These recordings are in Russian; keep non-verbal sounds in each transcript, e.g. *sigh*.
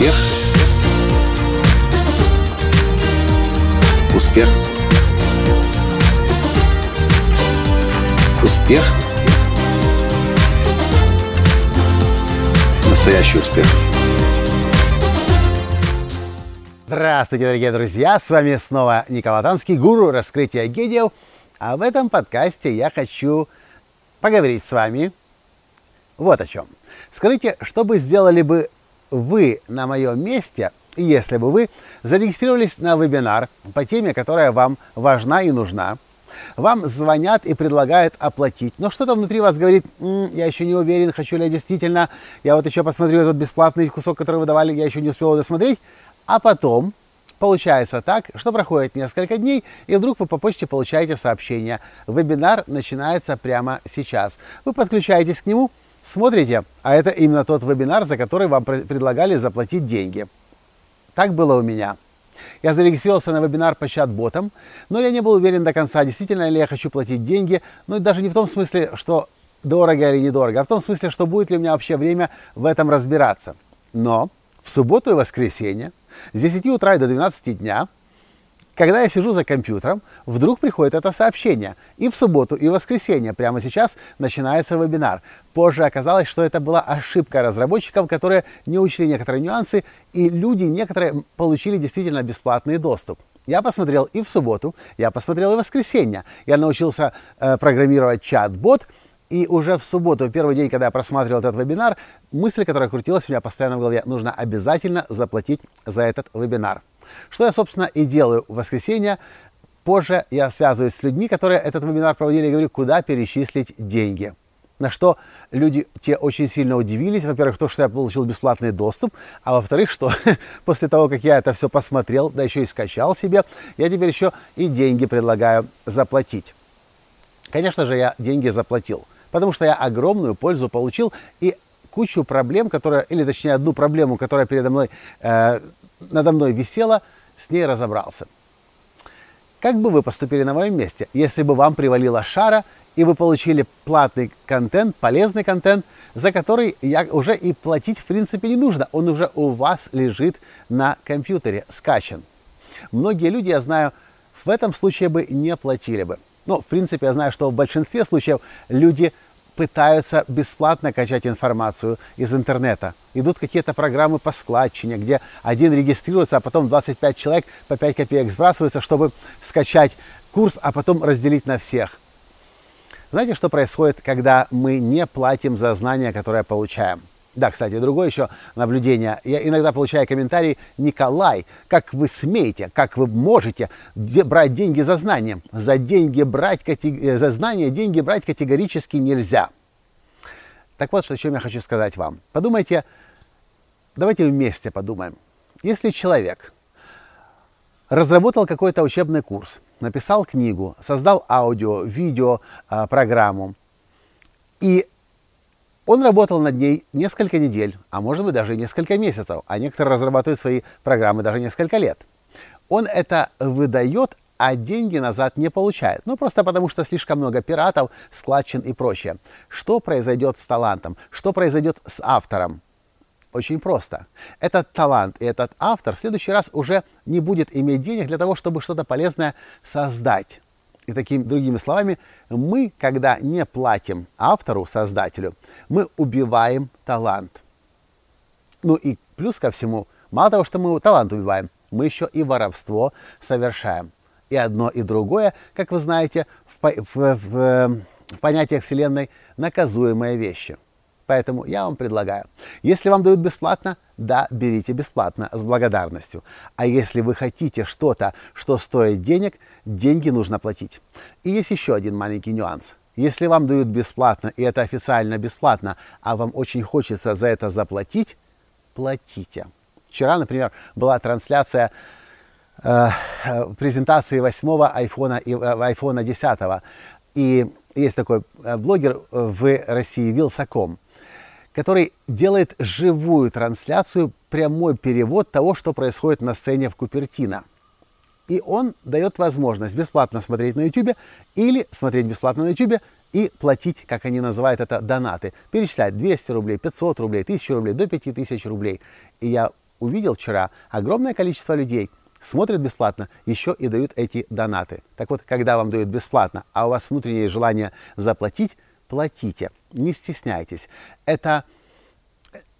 Успех. Успех. Успех. Настоящий успех. Здравствуйте, дорогие друзья! С вами снова Николай Танский, гуру раскрытия гениев. А в этом подкасте я хочу поговорить с вами вот о чем. Скажите, что бы сделали бы вы на моем месте, если бы вы зарегистрировались на вебинар по теме, которая вам важна и нужна, вам звонят и предлагают оплатить, но что-то внутри вас говорит, М, я еще не уверен, хочу ли я действительно, я вот еще посмотрю этот бесплатный кусок, который вы давали, я еще не успел досмотреть, а потом Получается так, что проходит несколько дней, и вдруг вы по почте получаете сообщение. Вебинар начинается прямо сейчас. Вы подключаетесь к нему, смотрите, а это именно тот вебинар, за который вам предлагали заплатить деньги. Так было у меня. Я зарегистрировался на вебинар по чат-ботам, но я не был уверен до конца, действительно ли я хочу платить деньги, но даже не в том смысле, что дорого или недорого, а в том смысле, что будет ли у меня вообще время в этом разбираться. Но в субботу и воскресенье с 10 утра и до 12 дня, когда я сижу за компьютером, вдруг приходит это сообщение. И в субботу, и в воскресенье прямо сейчас начинается вебинар. Позже оказалось, что это была ошибка разработчиков, которые не учли некоторые нюансы, и люди некоторые получили действительно бесплатный доступ. Я посмотрел и в субботу, я посмотрел и в воскресенье. Я научился э, программировать чат-бот, и уже в субботу, первый день, когда я просматривал этот вебинар, мысль, которая крутилась у меня постоянно в голове, нужно обязательно заплатить за этот вебинар. Что я, собственно, и делаю в воскресенье. Позже я связываюсь с людьми, которые этот вебинар проводили, и говорю, куда перечислить деньги. На что люди те очень сильно удивились. Во-первых, то, что я получил бесплатный доступ, а во-вторых, что *laughs* после того, как я это все посмотрел, да еще и скачал себе, я теперь еще и деньги предлагаю заплатить. Конечно же, я деньги заплатил потому что я огромную пользу получил и кучу проблем, которая, или точнее одну проблему, которая передо мной, э, надо мной висела, с ней разобрался. Как бы вы поступили на моем месте, если бы вам привалила шара и вы получили платный контент, полезный контент, за который я уже и платить в принципе не нужно, он уже у вас лежит на компьютере, скачан. Многие люди, я знаю, в этом случае бы не платили бы. Ну, в принципе, я знаю, что в большинстве случаев люди пытаются бесплатно качать информацию из интернета. Идут какие-то программы по складчине, где один регистрируется, а потом 25 человек по 5 копеек сбрасываются, чтобы скачать курс, а потом разделить на всех. Знаете, что происходит, когда мы не платим за знания, которые получаем? Да, кстати, другое еще наблюдение. Я иногда получаю комментарий, Николай, как вы смеете, как вы можете брать деньги за знания? За деньги брать, э, за знания деньги брать категорически нельзя. Так вот, о чем я хочу сказать вам. Подумайте, давайте вместе подумаем. Если человек разработал какой-то учебный курс, написал книгу, создал аудио, видео, а, программу, и он работал над ней несколько недель, а может быть даже несколько месяцев, а некоторые разрабатывают свои программы даже несколько лет. Он это выдает, а деньги назад не получает. Ну, просто потому что слишком много пиратов, складчин и прочее. Что произойдет с талантом? Что произойдет с автором? Очень просто. Этот талант и этот автор в следующий раз уже не будет иметь денег для того, чтобы что-то полезное создать. И такими другими словами, мы, когда не платим автору, создателю, мы убиваем талант. Ну и плюс ко всему, мало того, что мы талант убиваем, мы еще и воровство совершаем. И одно, и другое, как вы знаете, в, в, в, в понятиях Вселенной наказуемые вещи – Поэтому я вам предлагаю, если вам дают бесплатно, да, берите бесплатно с благодарностью. А если вы хотите что-то, что стоит денег, деньги нужно платить. И есть еще один маленький нюанс. Если вам дают бесплатно, и это официально бесплатно, а вам очень хочется за это заплатить, платите. Вчера, например, была трансляция э, презентации восьмого айфона и э, айфона 10. И есть такой э, блогер в России, Вилсаком который делает живую трансляцию, прямой перевод того, что происходит на сцене в Купертино. И он дает возможность бесплатно смотреть на YouTube или смотреть бесплатно на YouTube и платить, как они называют это, донаты. Перечислять 200 рублей, 500 рублей, 1000 рублей, до 5000 рублей. И я увидел вчера, огромное количество людей смотрят бесплатно, еще и дают эти донаты. Так вот, когда вам дают бесплатно, а у вас внутреннее желание заплатить, платите, не стесняйтесь. Это,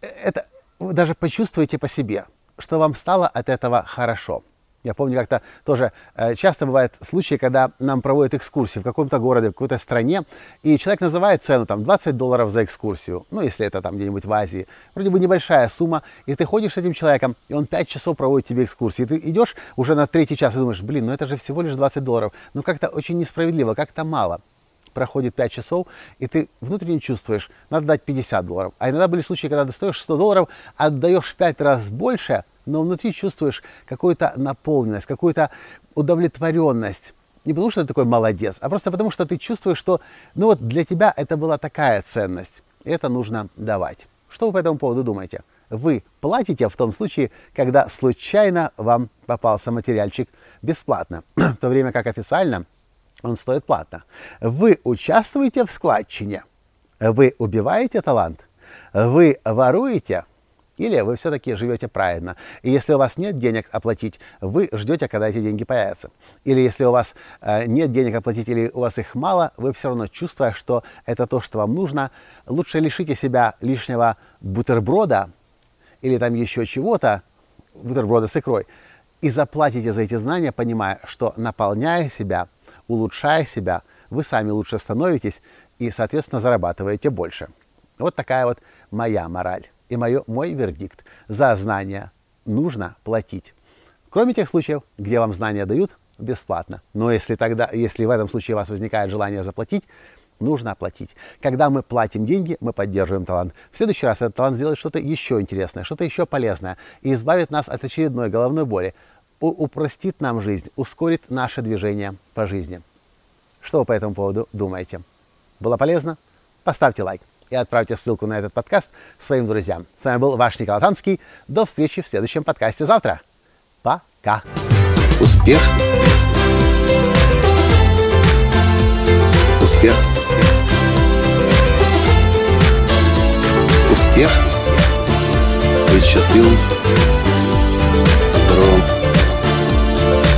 это вы даже почувствуете по себе, что вам стало от этого хорошо. Я помню, как-то тоже э, часто бывают случаи, когда нам проводят экскурсию в каком-то городе, в какой-то стране, и человек называет цену там 20 долларов за экскурсию, ну, если это там где-нибудь в Азии, вроде бы небольшая сумма, и ты ходишь с этим человеком, и он 5 часов проводит тебе экскурсию, и ты идешь уже на третий час и думаешь, блин, ну это же всего лишь 20 долларов, ну как-то очень несправедливо, как-то мало проходит 5 часов, и ты внутренне чувствуешь, надо дать 50 долларов. А иногда были случаи, когда достаешь 100 долларов, отдаешь в 5 раз больше, но внутри чувствуешь какую-то наполненность, какую-то удовлетворенность. Не потому, что ты такой молодец, а просто потому, что ты чувствуешь, что ну вот для тебя это была такая ценность. И это нужно давать. Что вы по этому поводу думаете? Вы платите в том случае, когда случайно вам попался материальчик бесплатно, *clears throat* в то время как официально он стоит платно. Вы участвуете в складчине, вы убиваете талант, вы воруете, или вы все-таки живете правильно. И если у вас нет денег оплатить, вы ждете, когда эти деньги появятся. Или если у вас э, нет денег оплатить, или у вас их мало, вы все равно чувствуя, что это то, что вам нужно, лучше лишите себя лишнего бутерброда или там еще чего-то, бутерброда с икрой, и заплатите за эти знания, понимая, что наполняя себя, улучшая себя, вы сами лучше становитесь и, соответственно, зарабатываете больше. Вот такая вот моя мораль и мое, мой вердикт. За знания нужно платить. Кроме тех случаев, где вам знания дают бесплатно. Но если, тогда, если в этом случае у вас возникает желание заплатить, нужно оплатить. Когда мы платим деньги, мы поддерживаем талант. В следующий раз этот талант сделает что-то еще интересное, что-то еще полезное и избавит нас от очередной головной боли упростит нам жизнь, ускорит наше движение по жизни. Что вы по этому поводу думаете? Было полезно? Поставьте лайк и отправьте ссылку на этот подкаст своим друзьям. С вами был ваш Николай Танский. До встречи в следующем подкасте завтра. Пока. Успех. Успех. Успех. Быть счастливым,